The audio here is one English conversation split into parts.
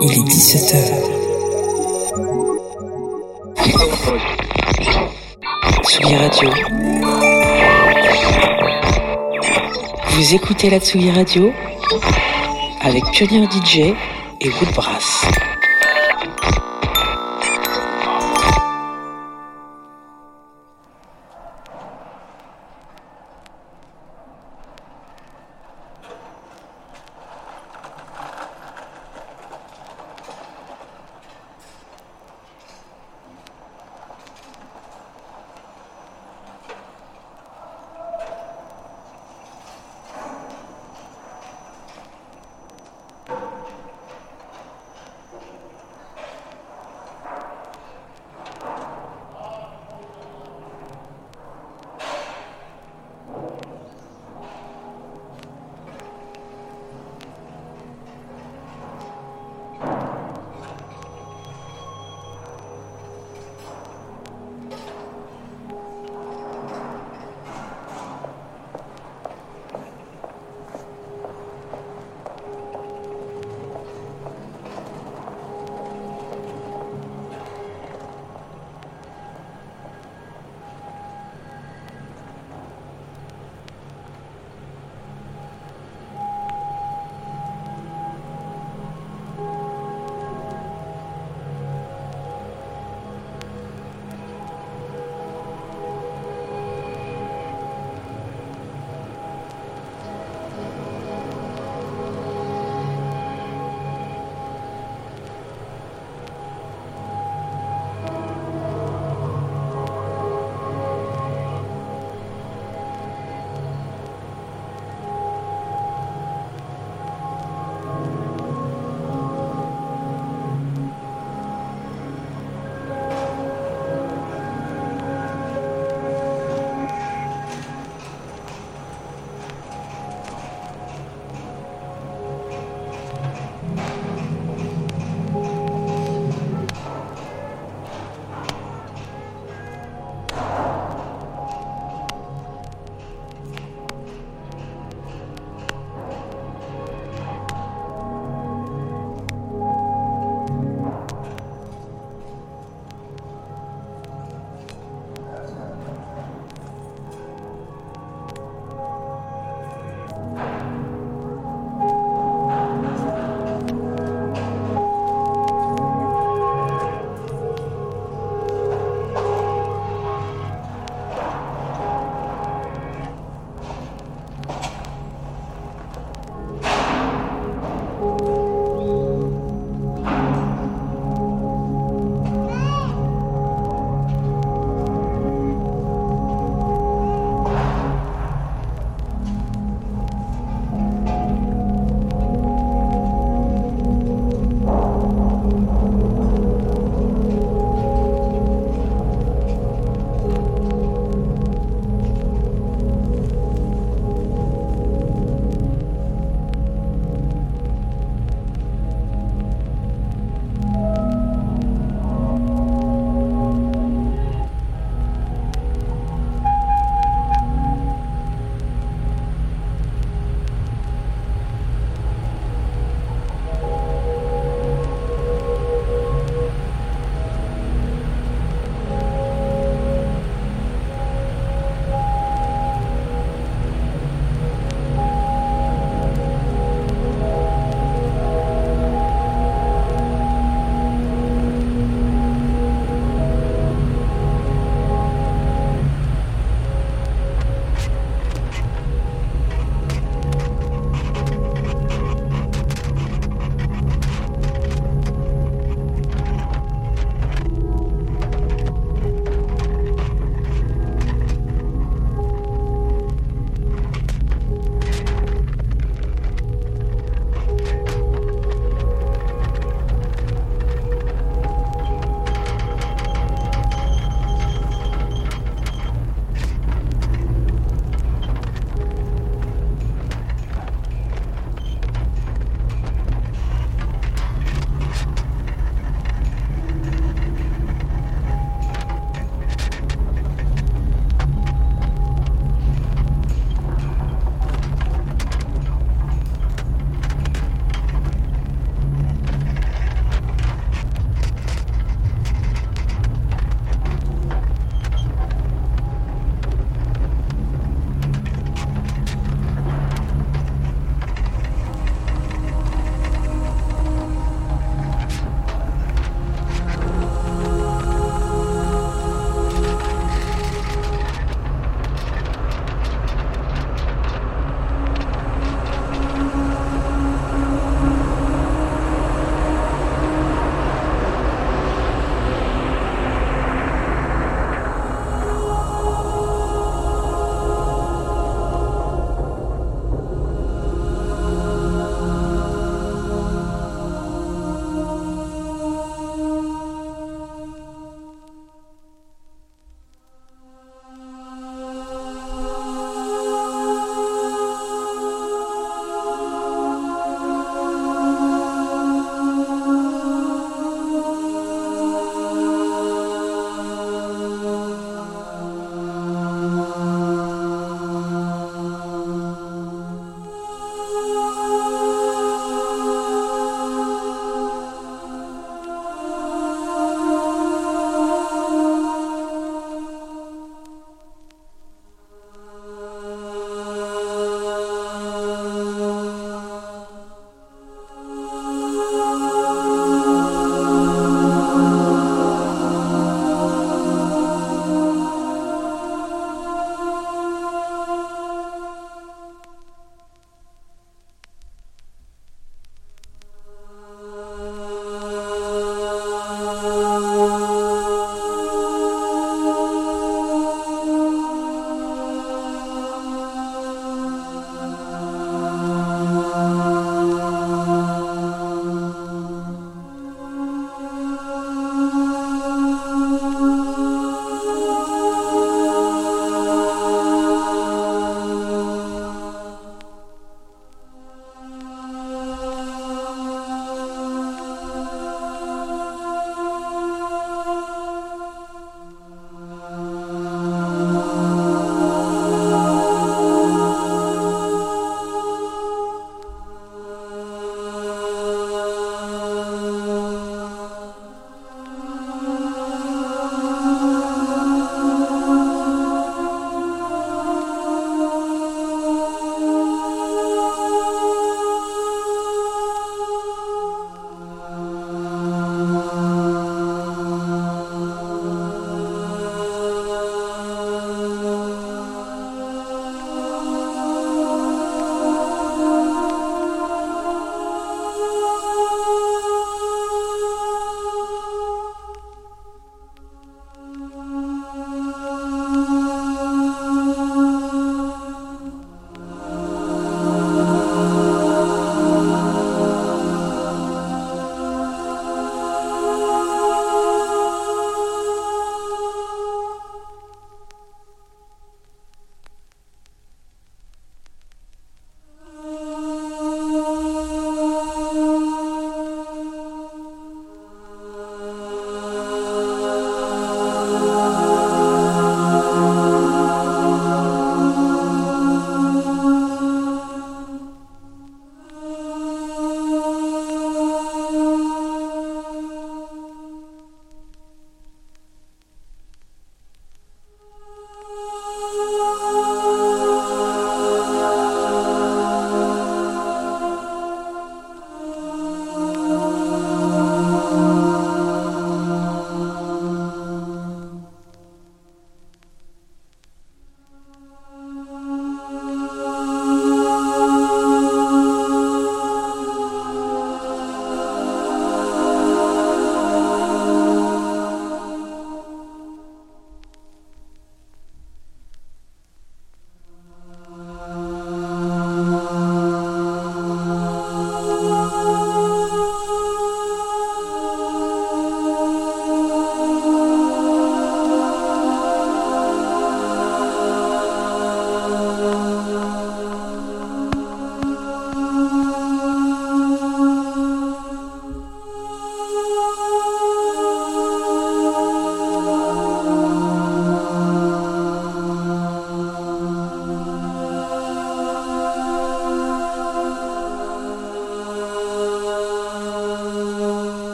Il est 17h. Tsugi Radio. Vous écoutez la Tsugi Radio avec Pionnier DJ et Woodbrass.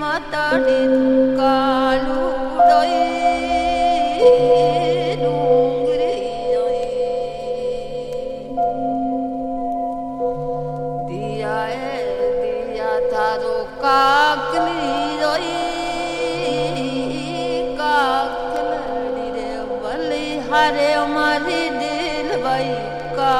matari kalu doi काकनी रोई काकनी रे भले हरे मरी दिल बई का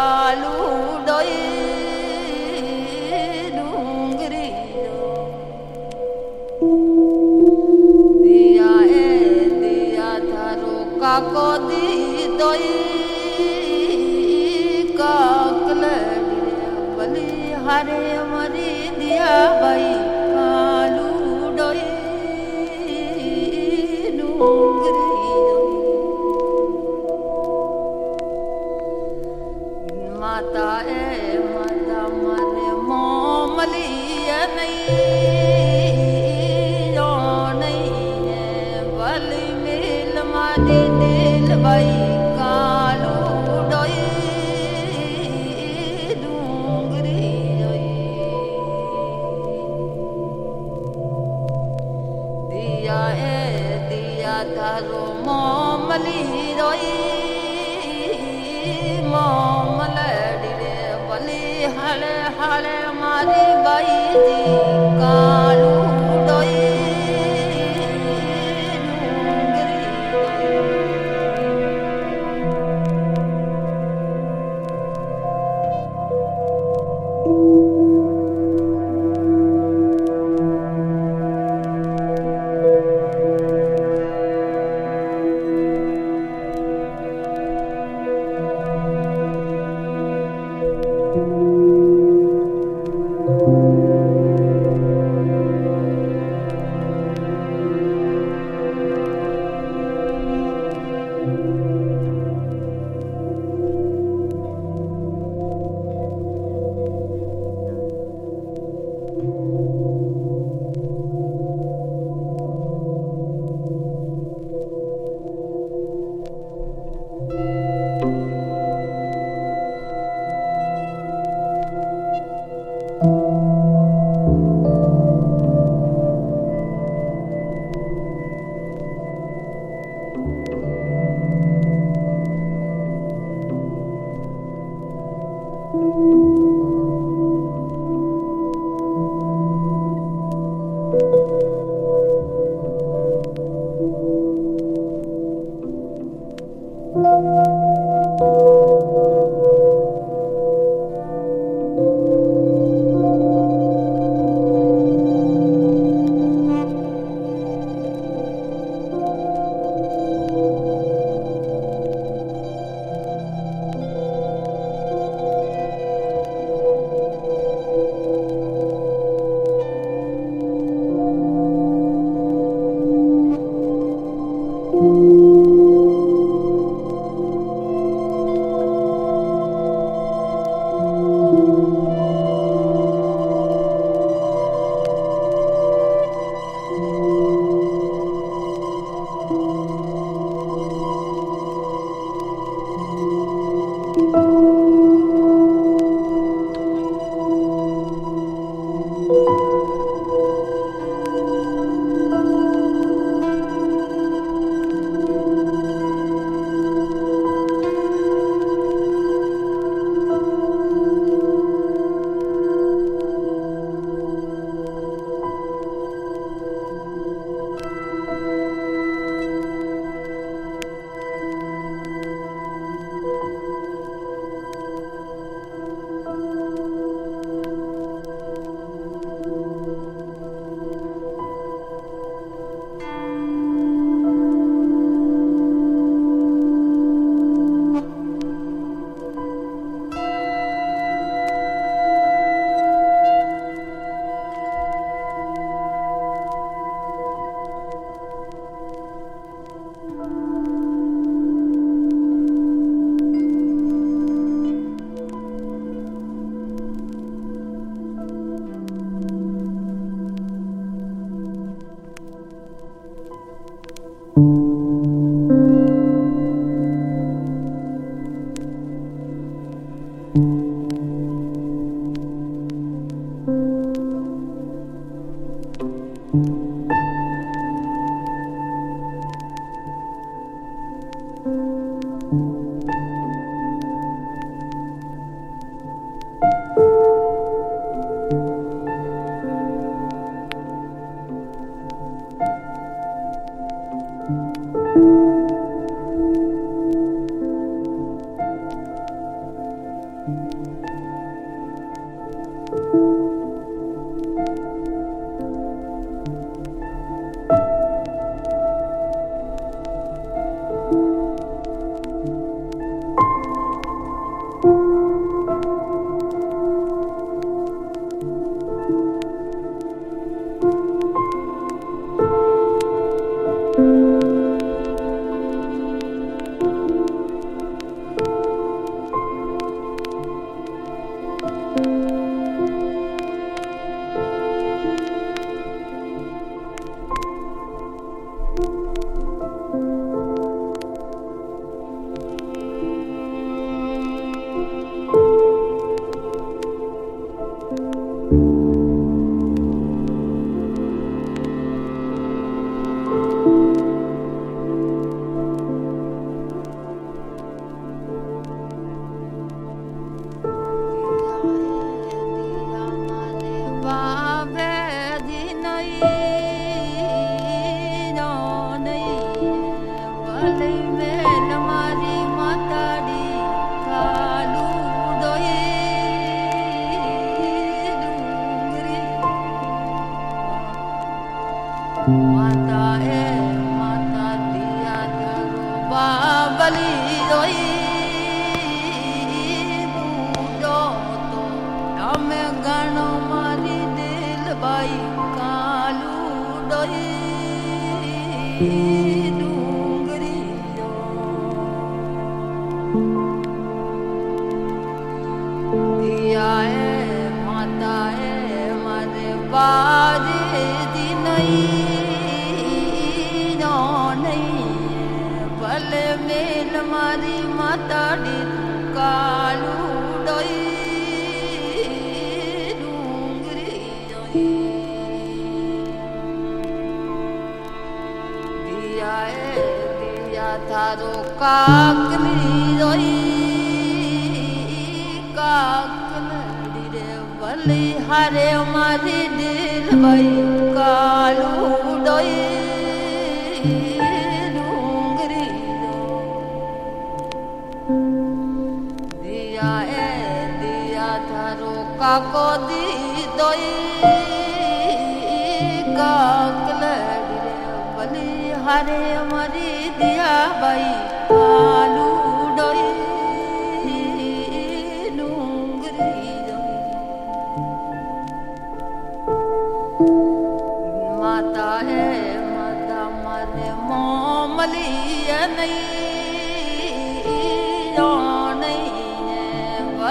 हरे मरी दिया भाई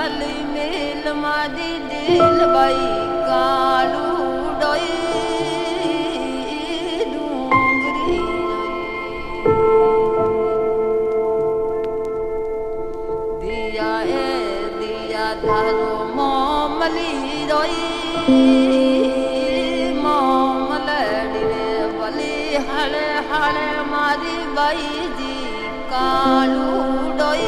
ढाली मेल मारी दिल भाई कालू डोई डूंगरी दिया ए दिया धरो मोमली रोई मोमलड़ी रे बली हले हले मारी बाई जी कालू डोई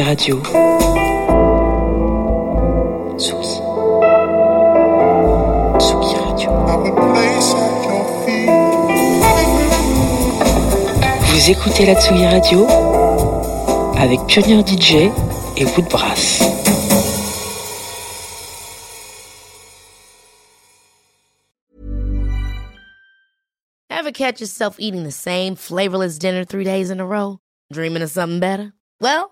Radio. Vous écoutez la Tsugi Radio avec Pionnier DJ et Woodbrass. Ever catch yourself eating the same flavorless dinner three days in a row? Dreaming of something better? Well,